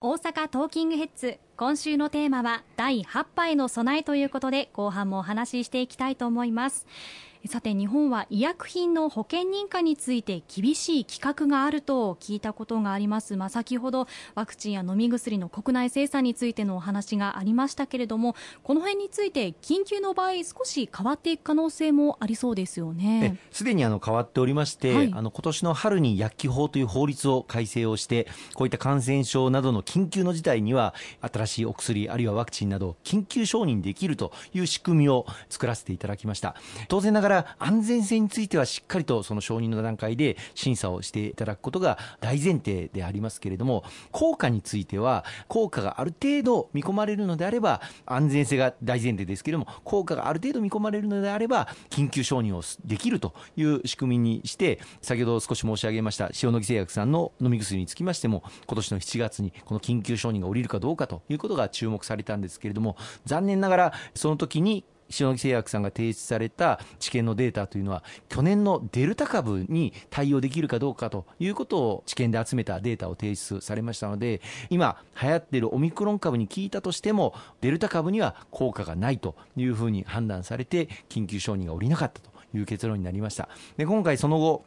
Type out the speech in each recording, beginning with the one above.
大阪トーキングヘッズ。今週のテーマは第8波への備えということで後半もお話ししていきたいと思います。さて日本は医薬品の保険認可について厳しい規格があると聞いたことがあります、まあ、先ほどワクチンや飲み薬の国内生産についてのお話がありましたけれどもこの辺について緊急の場合少し変わっていく可能性もありそうですよね。すでにあの変わっておりまして、はい、あの今年の春に薬機法という法律を改正をしてこういった感染症などの緊急の事態には新しいお薬あるいはワクチンなど緊急承認できるという仕組みを作らせていただきました。当然ながら安全性についてはしっかりとその承認の段階で審査をしていただくことが大前提でありますけれども効果については効果がある程度見込まれるのであれば安全性が大前提ですけれども効果がある程度見込まれるのであれば緊急承認をできるという仕組みにして先ほど少し申し上げました塩野義製薬さんの飲み薬につきましても今年の7月にこの緊急承認が下りるかどうかということが注目されたんですけれども残念ながらその時に塩野義製薬さんが提出された治験のデータというのは去年のデルタ株に対応できるかどうかということを治験で集めたデータを提出されましたので今流行っているオミクロン株に効いたとしてもデルタ株には効果がないというふうに判断されて緊急承認が下りなかったという結論になりました。で今回その後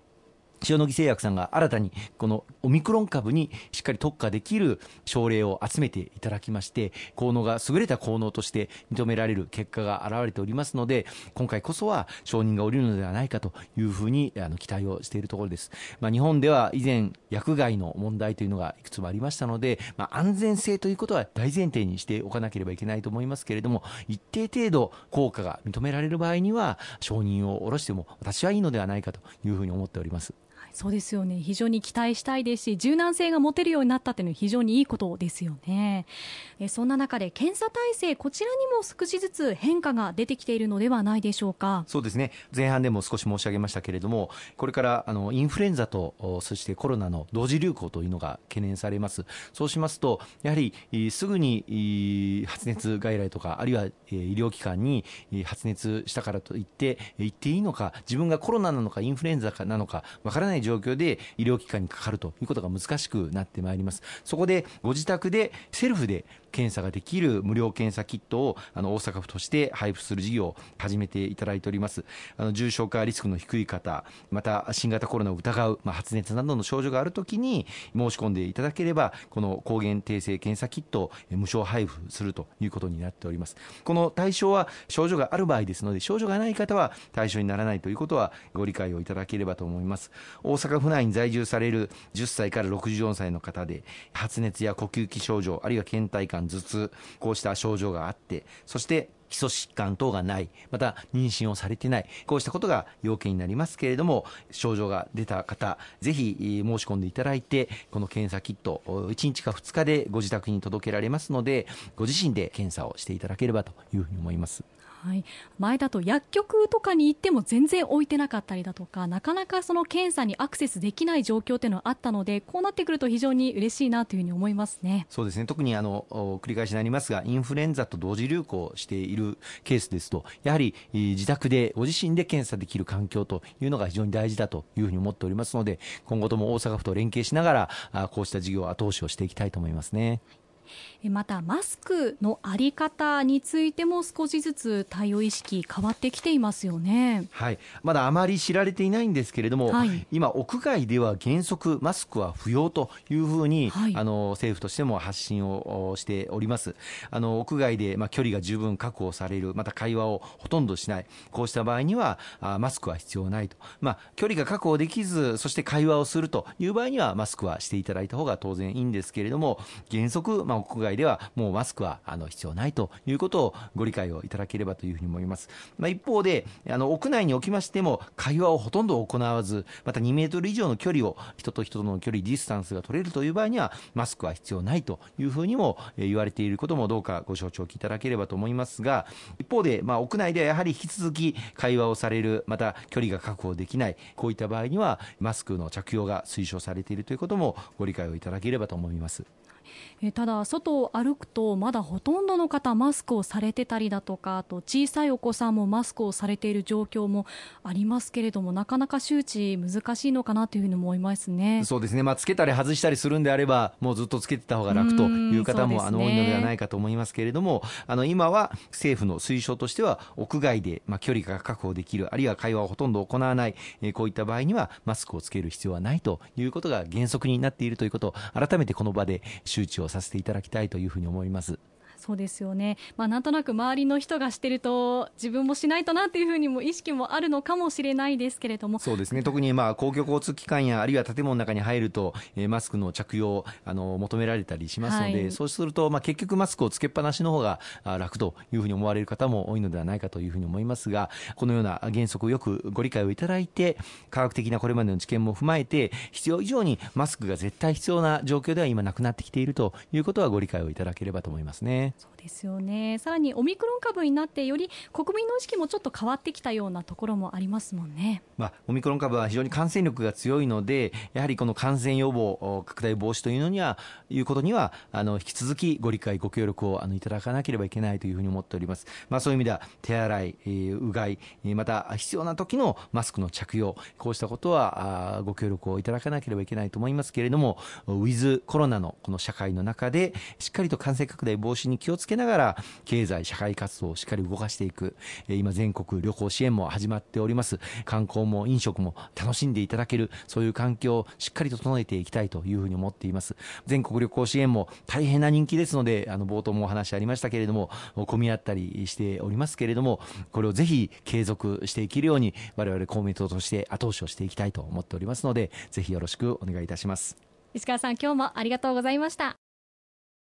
塩野義製薬さんが新たにこのオミクロン株にしっかり特化できる症例を集めていただきまして効能が優れた効能として認められる結果が現れておりますので今回こそは承認が下りるのではないかというふうにあの期待をしているところです、まあ、日本では以前薬害の問題というのがいくつもありましたので、まあ、安全性ということは大前提にしておかなければいけないと思いますけれども一定程度効果が認められる場合には承認を下ろしても私はいいのではないかというふうに思っております。そうですよね。非常に期待したいですし柔軟性が持てるようになったというのは非常にいいことですよね。えそんな中で検査体制こちらにも少しずつ変化が出てきているのではないでしょうか？そうですね。前半でも少し申し上げましたけれどもこれからあのインフルエンザとそしてコロナの同時流行というのが懸念されます。そうしますとやはりすぐに発熱外来とかあるいは医療機関に発熱したからといって行っていいのか自分がコロナなのかインフルエンザなのかわからないない状況で医療機関にかかるということが難しくなってまいります。そこでご自宅でセルフで検査ができる無料検査キットをあの大阪府として配布する事業を始めていただいております。あの重症化リスクの低い方また新型コロナを疑う、まあ、発熱などの症状があるときに申し込んでいただければこの抗原定性検査キットを無償配布するということになっております。この対象は症状がある場合ですので症状がない方は対象にならないということはご理解をいただければと思います。大阪府内に在住される10歳から64歳の方で発熱や呼吸器症状あるいは倦怠感頭痛こうした症状があってそして基礎疾患等がない、また妊娠をされてない、こうしたことが要件になりますけれども、症状が出た方、ぜひ申し込んでいただいて、この検査キット、1日か2日でご自宅に届けられますので、ご自身で検査をしていただければというふうに思います。はい、前だと薬局とかに行っても全然置いてなかったりだとかなかなかその検査にアクセスできない状況というのはあったのでこうなってくると非常に嬉しいなというふうに思いますね。そうですね。特にあの繰り返しになりますがインフルエンザと同時流行しているケースですとやはり自宅でご自身で検査できる環境というのが非常に大事だというふうに思っておりますので今後とも大阪府と連携しながらこうした事業後押しをしていきたいと思いますね。またマスクのあり方についても少しずつ対応意識変わってきていますよね。はい、まだあまり知られていないんですけれども、はい、今屋外では原則マスクは不要というふうに、はい、あの政府としても発信をしております。あの屋外でまあ距離が十分確保される、また会話をほとんどしない、こうした場合にはあマスクは必要ないと。まあ距離が確保できず、そして会話をするという場合にはマスクはしていただいた方が当然いいんですけれども、原則まあ屋外ではもうマスクはあの必要ないということをご理解をいただければというふうに思います。まあ、一方で、あの屋内におきましても会話をほとんど行わず、また2メートル以上の距離を人と人との距離、ディスタンスが取れるという場合にはマスクは必要ないというふうにも言われていることもどうかご承知おきいただければと思いますが、一方で、まあ、屋内ではやはり引き続き会話をされる、また距離が確保できない、こういった場合にはマスクの着用が推奨されているということもご理解をいただければと思います。えただ、外を歩くとまだほとんどの方マスクをされてたりだとかあと小さいお子さんもマスクをされている状況もありますけれどもなかなか周知難しいのかなというふうに思いますね。そうですね、まあ、つけたり外したりするんであればもうずっとつけてた方が楽という方も、ね、あの多いのではないかと思いますけれどもあの今は政府の推奨としては屋外で、まあ、距離が確保できるあるいは会話をほとんど行わない、えー、こういった場合にはマスクをつける必要はないということが原則になっているということを改めてこの場で周周知をさせていただきたいというふうに思います。そうですよね、まあ、なんとなく周りの人がしてると自分もしないとなというふうにも意識もあるのかもしれないですけれども。そうですね。特にまあ公共交通機関やあるいは建物の中に入ると、えー、マスクの着用あの求められたりしますので、はい、そうすると、まあ、結局マスクをつけっぱなしの方が楽というふうに思われる方も多いのではないかというふうに思いますがこのような原則をよくご理解をいただいて科学的なこれまでの知見も踏まえて必要以上にマスクが絶対必要な状況では今なくなってきているということはご理解をいただければと思いますね。そうですよね。ねさらにオミクロン株になってより国民の意識もちょっと変わってきたようなところもありますもんね、まあ、オミクロン株は非常に感染力が強いのでやはりこの感染予防拡大防止というのにはいうことにはあの引き続きご理解ご協力をあのいただかなければいけないというふうに思っております、まあ、そういう意味では手洗い、えー、うがいまた必要な時のマスクの着用こうしたことはあご協力をいただかなければいけないと思いますけれどもウィズコロナのこの社会の中でしっかりと感染拡大防止に気をつけながら経済社会活動をしっかり動かしていく。今全国旅行支援も始まっております。観光も飲食も楽しんでいただけるそういう環境をしっかり整えていきたいというふうに思っています。全国旅行支援も大変な人気ですのであの冒頭もお話ありましたけれども混み合ったりしておりますけれどもこれをぜひ継続していけるように我々公明党として後押しをしていきたいと思っておりますのでぜひよろしくお願いいたします。石川さん今日もありがとうございました。